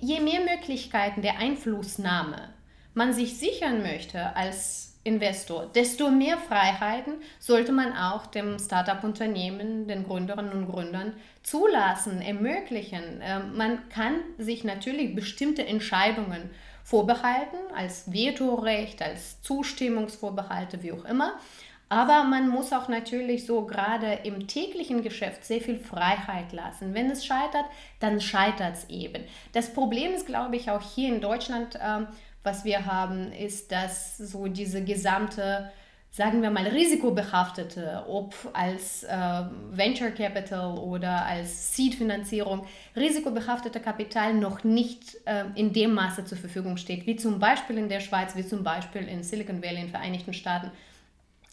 je mehr Möglichkeiten der Einflussnahme man sich sichern möchte als Investor. Desto mehr Freiheiten sollte man auch dem Startup-Unternehmen, den Gründerinnen und Gründern zulassen, ermöglichen. Ähm, man kann sich natürlich bestimmte Entscheidungen vorbehalten, als Vetorecht, als Zustimmungsvorbehalte, wie auch immer. Aber man muss auch natürlich so gerade im täglichen Geschäft sehr viel Freiheit lassen. Wenn es scheitert, dann scheitert es eben. Das Problem ist, glaube ich, auch hier in Deutschland, äh, was wir haben, ist, dass so diese gesamte, sagen wir mal, risikobehaftete, ob als äh, Venture Capital oder als Seed-Finanzierung, risikobehaftete Kapital noch nicht äh, in dem Maße zur Verfügung steht, wie zum Beispiel in der Schweiz, wie zum Beispiel in Silicon Valley, in den Vereinigten Staaten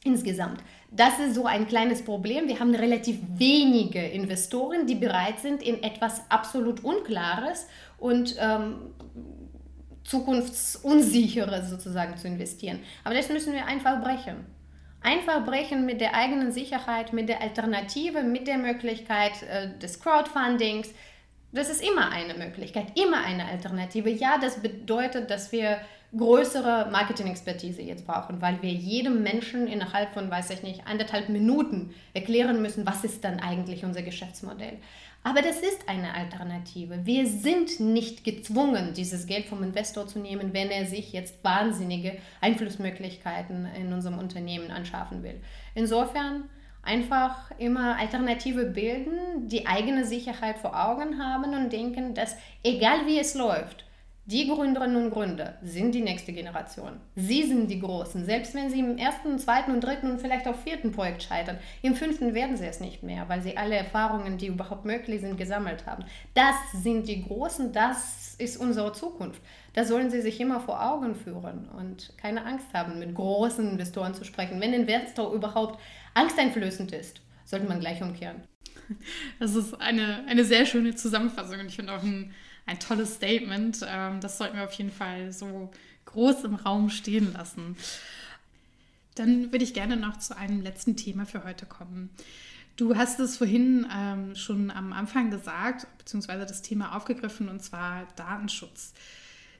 insgesamt. Das ist so ein kleines Problem. Wir haben relativ wenige Investoren, die bereit sind, in etwas absolut Unklares und ähm, zukunftsunsichere sozusagen zu investieren. Aber das müssen wir einfach brechen. Einfach brechen mit der eigenen Sicherheit, mit der Alternative, mit der Möglichkeit äh, des Crowdfundings. Das ist immer eine Möglichkeit, immer eine Alternative. Ja, das bedeutet, dass wir größere Marketing-Expertise jetzt brauchen, weil wir jedem Menschen innerhalb von, weiß ich nicht, anderthalb Minuten erklären müssen, was ist dann eigentlich unser Geschäftsmodell. Aber das ist eine Alternative. Wir sind nicht gezwungen, dieses Geld vom Investor zu nehmen, wenn er sich jetzt wahnsinnige Einflussmöglichkeiten in unserem Unternehmen anschaffen will. Insofern einfach immer Alternative bilden, die eigene Sicherheit vor Augen haben und denken, dass egal wie es läuft, die Gründerinnen und Gründer sind die nächste Generation. Sie sind die Großen. Selbst wenn sie im ersten, zweiten und dritten und vielleicht auch vierten Projekt scheitern, im fünften werden sie es nicht mehr, weil sie alle Erfahrungen, die überhaupt möglich sind, gesammelt haben. Das sind die Großen, das ist unsere Zukunft. Das sollen sie sich immer vor Augen führen und keine Angst haben, mit großen Investoren zu sprechen. Wenn Investor überhaupt angsteinflößend ist, sollte man gleich umkehren. Das ist eine, eine sehr schöne Zusammenfassung und ich finde auch ein ein tolles Statement. Ähm, das sollten wir auf jeden Fall so groß im Raum stehen lassen. Dann würde ich gerne noch zu einem letzten Thema für heute kommen. Du hast es vorhin ähm, schon am Anfang gesagt, beziehungsweise das Thema aufgegriffen, und zwar Datenschutz.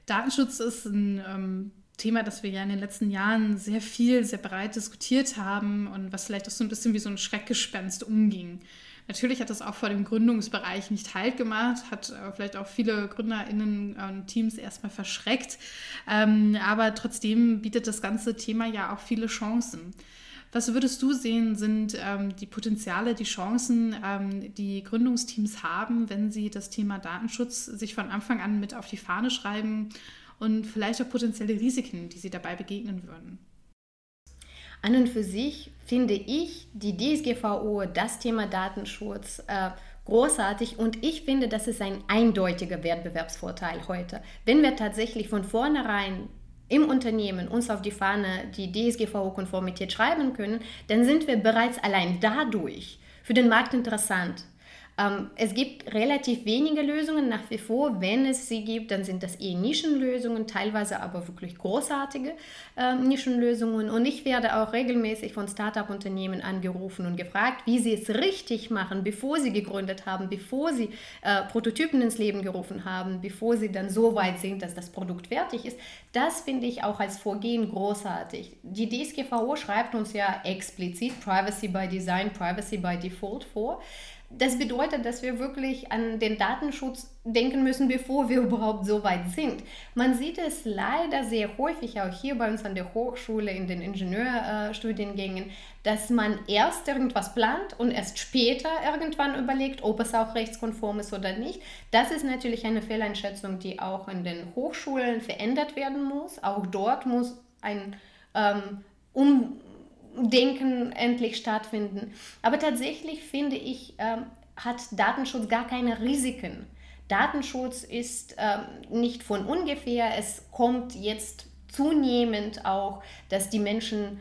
Datenschutz ist ein ähm, Thema, das wir ja in den letzten Jahren sehr viel, sehr breit diskutiert haben und was vielleicht auch so ein bisschen wie so ein Schreckgespenst umging. Natürlich hat das auch vor dem Gründungsbereich nicht Halt gemacht, hat äh, vielleicht auch viele GründerInnen und Teams erstmal verschreckt. Ähm, aber trotzdem bietet das ganze Thema ja auch viele Chancen. Was würdest du sehen, sind ähm, die Potenziale, die Chancen, ähm, die Gründungsteams haben, wenn sie das Thema Datenschutz sich von Anfang an mit auf die Fahne schreiben und vielleicht auch potenzielle Risiken, die sie dabei begegnen würden? An und für sich finde ich die DSGVO, das Thema Datenschutz, äh, großartig und ich finde, das ist ein eindeutiger Wettbewerbsvorteil heute. Wenn wir tatsächlich von vornherein im Unternehmen uns auf die Fahne die DSGVO-Konformität schreiben können, dann sind wir bereits allein dadurch für den Markt interessant. Ähm, es gibt relativ wenige Lösungen nach wie vor. Wenn es sie gibt, dann sind das eher Nischenlösungen, teilweise aber wirklich großartige äh, Nischenlösungen. Und ich werde auch regelmäßig von Startup-Unternehmen angerufen und gefragt, wie sie es richtig machen, bevor sie gegründet haben, bevor sie äh, Prototypen ins Leben gerufen haben, bevor sie dann so weit sind, dass das Produkt fertig ist. Das finde ich auch als Vorgehen großartig. Die DSGVO schreibt uns ja explizit Privacy by Design, Privacy by Default vor. Das bedeutet, dass wir wirklich an den Datenschutz denken müssen, bevor wir überhaupt so weit sind. Man sieht es leider sehr häufig auch hier bei uns an der Hochschule in den Ingenieurstudiengängen, dass man erst irgendwas plant und erst später irgendwann überlegt, ob es auch rechtskonform ist oder nicht. Das ist natürlich eine Fehleinschätzung, die auch in den Hochschulen verändert werden muss. Auch dort muss ein ähm, um Denken endlich stattfinden. Aber tatsächlich finde ich, ähm, hat Datenschutz gar keine Risiken. Datenschutz ist ähm, nicht von ungefähr. Es kommt jetzt zunehmend auch, dass die Menschen,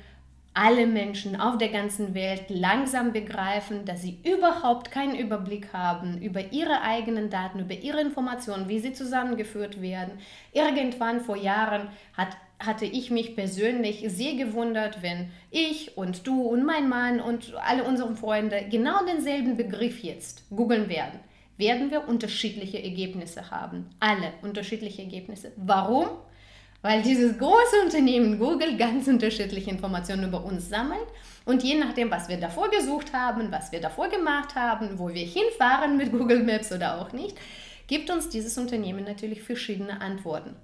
alle Menschen auf der ganzen Welt langsam begreifen, dass sie überhaupt keinen Überblick haben über ihre eigenen Daten, über ihre Informationen, wie sie zusammengeführt werden. Irgendwann vor Jahren hat hatte ich mich persönlich sehr gewundert, wenn ich und du und mein Mann und alle unsere Freunde genau denselben Begriff jetzt googeln werden. Werden wir unterschiedliche Ergebnisse haben. Alle unterschiedliche Ergebnisse. Warum? Weil dieses große Unternehmen Google ganz unterschiedliche Informationen über uns sammelt und je nachdem, was wir davor gesucht haben, was wir davor gemacht haben, wo wir hinfahren mit Google Maps oder auch nicht, gibt uns dieses Unternehmen natürlich verschiedene Antworten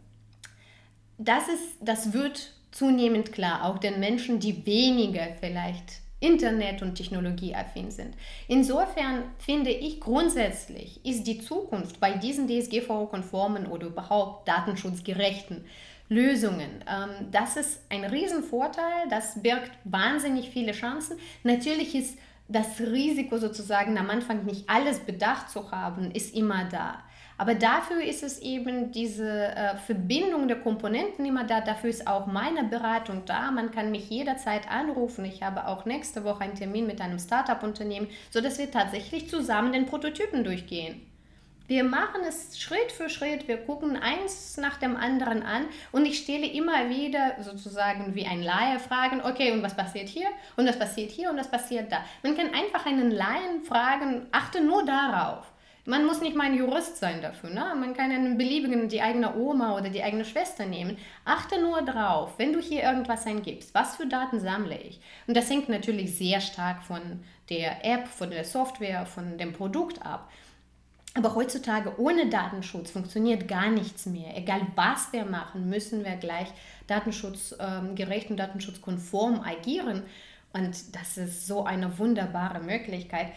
das, ist, das wird zunehmend klar, auch den Menschen, die weniger vielleicht Internet- und Technologieaffin sind. Insofern finde ich grundsätzlich, ist die Zukunft bei diesen DSGVO-konformen oder überhaupt datenschutzgerechten Lösungen, ähm, das ist ein Riesenvorteil, das birgt wahnsinnig viele Chancen. Natürlich ist das Risiko sozusagen am Anfang nicht alles bedacht zu haben, ist immer da. Aber dafür ist es eben diese äh, Verbindung der Komponenten immer da. Dafür ist auch meine Beratung da. Man kann mich jederzeit anrufen. Ich habe auch nächste Woche einen Termin mit einem Startup-Unternehmen, sodass wir tatsächlich zusammen den Prototypen durchgehen. Wir machen es Schritt für Schritt, wir gucken eins nach dem anderen an und ich stelle immer wieder sozusagen wie ein Laie Fragen, okay, und was passiert hier und was passiert hier und was passiert da. Man kann einfach einen Laien fragen, achte nur darauf. Man muss nicht mal ein Jurist sein dafür. Ne? Man kann einen beliebigen, die eigene Oma oder die eigene Schwester nehmen. Achte nur drauf, wenn du hier irgendwas eingibst, was für Daten sammle ich? Und das hängt natürlich sehr stark von der App, von der Software, von dem Produkt ab. Aber heutzutage ohne Datenschutz funktioniert gar nichts mehr. Egal was wir machen, müssen wir gleich datenschutzgerecht und datenschutzkonform agieren. Und das ist so eine wunderbare Möglichkeit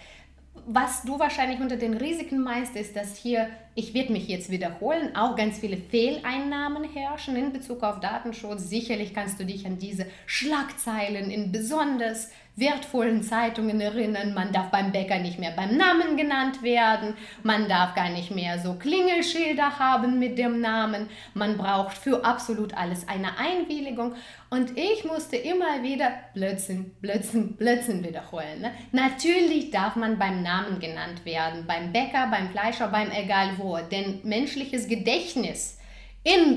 was du wahrscheinlich unter den Risiken meinst, ist, dass hier, ich werde mich jetzt wiederholen, auch ganz viele Fehleinnahmen herrschen in Bezug auf Datenschutz. Sicherlich kannst du dich an diese Schlagzeilen in besonders wertvollen Zeitungen erinnern. Man darf beim Bäcker nicht mehr beim Namen genannt werden. Man darf gar nicht mehr so Klingelschilder haben mit dem Namen. Man braucht für absolut alles eine Einwilligung. Und ich musste immer wieder Blödsinn, Blödsinn, Blödsinn wiederholen. Ne? Natürlich darf man beim Namen genannt werden. Beim Bäcker, beim Fleischer, beim egal wo. Denn menschliches Gedächtnis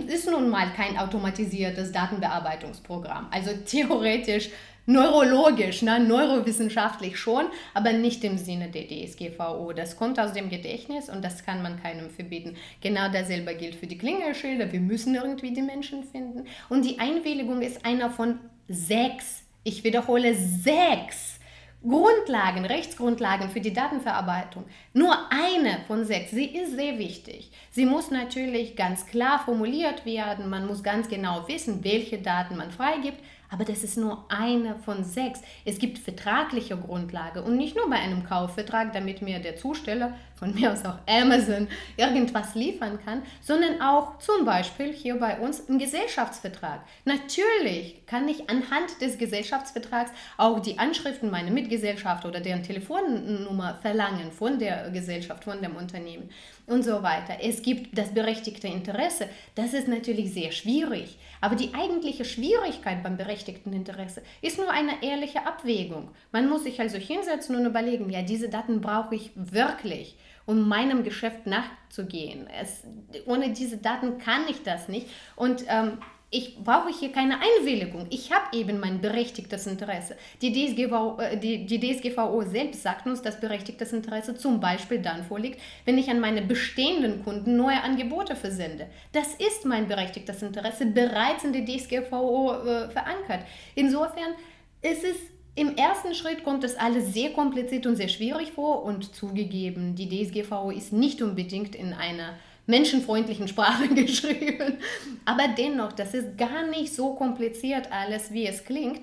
ist nun mal kein automatisiertes Datenbearbeitungsprogramm. Also theoretisch neurologisch, ne, neurowissenschaftlich schon, aber nicht im Sinne der DSGVO. Das kommt aus dem Gedächtnis und das kann man keinem verbieten. Genau dasselbe gilt für die Klingelschilder. Wir müssen irgendwie die Menschen finden. Und die Einwilligung ist einer von sechs, ich wiederhole sechs Grundlagen, Rechtsgrundlagen für die Datenverarbeitung. Nur eine von sechs. Sie ist sehr wichtig. Sie muss natürlich ganz klar formuliert werden. Man muss ganz genau wissen, welche Daten man freigibt. Aber das ist nur eine von sechs. Es gibt vertragliche Grundlage und nicht nur bei einem Kaufvertrag, damit mir der Zusteller, von mir aus auch Amazon, irgendwas liefern kann, sondern auch zum Beispiel hier bei uns im Gesellschaftsvertrag. Natürlich kann ich anhand des Gesellschaftsvertrags auch die Anschriften meiner Mitgesellschaft oder deren Telefonnummer verlangen von der Gesellschaft, von dem Unternehmen und so weiter. Es gibt das berechtigte Interesse. Das ist natürlich sehr schwierig. Aber die eigentliche Schwierigkeit beim berechtigten Interesse ist nur eine ehrliche Abwägung. Man muss sich also hinsetzen und überlegen, ja, diese Daten brauche ich wirklich, um meinem Geschäft nachzugehen. Es, ohne diese Daten kann ich das nicht. Und ähm, ich brauche hier keine Einwilligung. Ich habe eben mein berechtigtes Interesse. Die DSGVO, äh, die, die DSGVO selbst sagt uns, dass berechtigtes Interesse zum Beispiel dann vorliegt, wenn ich an meine bestehenden Kunden neue Angebote versende. Das ist mein berechtigtes Interesse bereits in der DSGVO äh, verankert. Insofern ist es im ersten Schritt kommt das alles sehr kompliziert und sehr schwierig vor und zugegeben, die DSGVO ist nicht unbedingt in einer menschenfreundlichen Sprache geschrieben. Aber dennoch, das ist gar nicht so kompliziert alles, wie es klingt.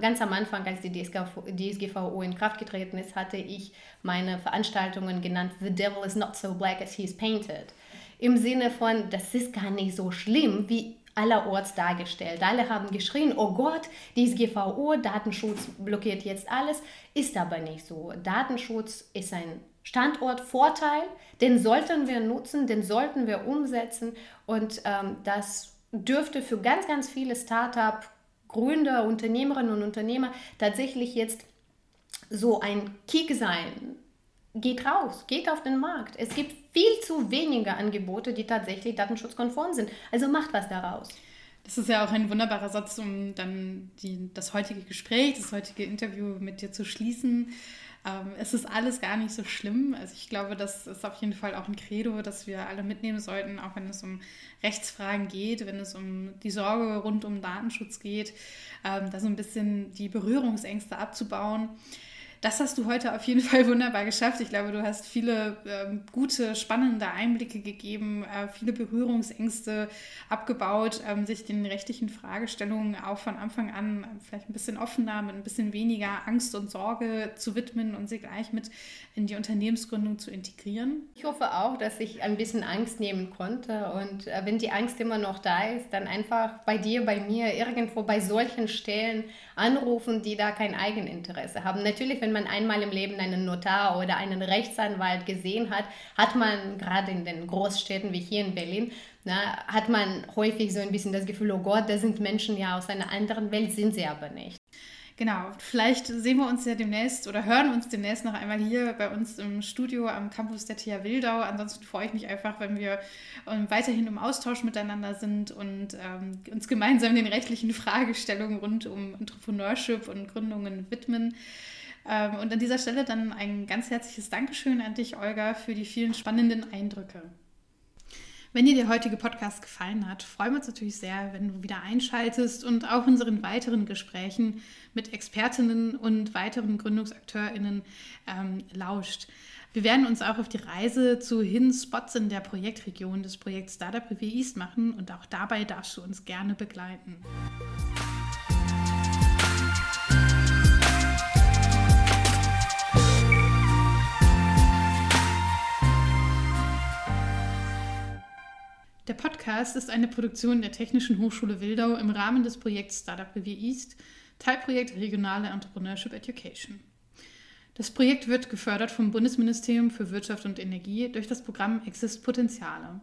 Ganz am Anfang, als die DSGVO in Kraft getreten ist, hatte ich meine Veranstaltungen genannt The Devil is not so black as he's painted. Im Sinne von, das ist gar nicht so schlimm, wie allerorts dargestellt. Alle haben geschrien, oh Gott, DSGVO, Datenschutz blockiert jetzt alles. Ist aber nicht so. Datenschutz ist ein Standortvorteil, den sollten wir nutzen, den sollten wir umsetzen und ähm, das dürfte für ganz, ganz viele Start-up-Gründer, Unternehmerinnen und Unternehmer tatsächlich jetzt so ein Kick sein. Geht raus, geht auf den Markt. Es gibt viel zu wenige Angebote, die tatsächlich datenschutzkonform sind. Also macht was daraus. Das ist ja auch ein wunderbarer Satz, um dann die, das heutige Gespräch, das heutige Interview mit dir zu schließen. Ähm, es ist alles gar nicht so schlimm. Also ich glaube, das ist auf jeden Fall auch ein Credo, das wir alle mitnehmen sollten, auch wenn es um Rechtsfragen geht, wenn es um die Sorge rund um Datenschutz geht, ähm, da so ein bisschen die Berührungsängste abzubauen. Das hast du heute auf jeden Fall wunderbar geschafft. Ich glaube, du hast viele ähm, gute, spannende Einblicke gegeben, äh, viele Berührungsängste abgebaut, ähm, sich den rechtlichen Fragestellungen auch von Anfang an vielleicht ein bisschen offener, mit ein bisschen weniger Angst und Sorge zu widmen und sie gleich mit in die Unternehmensgründung zu integrieren. Ich hoffe auch, dass ich ein bisschen Angst nehmen konnte. Und äh, wenn die Angst immer noch da ist, dann einfach bei dir, bei mir, irgendwo bei solchen Stellen anrufen, die da kein Eigeninteresse haben. Natürlich, wenn man einmal im Leben einen Notar oder einen Rechtsanwalt gesehen hat, hat man gerade in den Großstädten wie hier in Berlin, na, hat man häufig so ein bisschen das Gefühl, oh Gott, da sind Menschen ja aus einer anderen Welt, sind sie aber nicht. Genau, vielleicht sehen wir uns ja demnächst oder hören uns demnächst noch einmal hier bei uns im Studio am Campus der TH Wildau. Ansonsten freue ich mich einfach, wenn wir ähm, weiterhin im Austausch miteinander sind und ähm, uns gemeinsam den rechtlichen Fragestellungen rund um Entrepreneurship und Gründungen widmen. Ähm, und an dieser Stelle dann ein ganz herzliches Dankeschön an dich, Olga, für die vielen spannenden Eindrücke. Wenn dir der heutige Podcast gefallen hat, freuen wir uns natürlich sehr, wenn du wieder einschaltest und auch unseren weiteren Gesprächen mit Expertinnen und weiteren GründungsakteurInnen ähm, lauscht. Wir werden uns auch auf die Reise zu Hidden Spots in der Projektregion des Projekts Startup Review East machen und auch dabei darfst du uns gerne begleiten. Der Podcast ist eine Produktion der Technischen Hochschule Wildau im Rahmen des Projekts Startup Review East, Teilprojekt Regionale Entrepreneurship Education. Das Projekt wird gefördert vom Bundesministerium für Wirtschaft und Energie durch das Programm Exist Potenziale.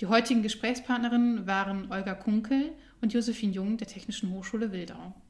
Die heutigen Gesprächspartnerinnen waren Olga Kunkel und Josephine Jung der Technischen Hochschule Wildau.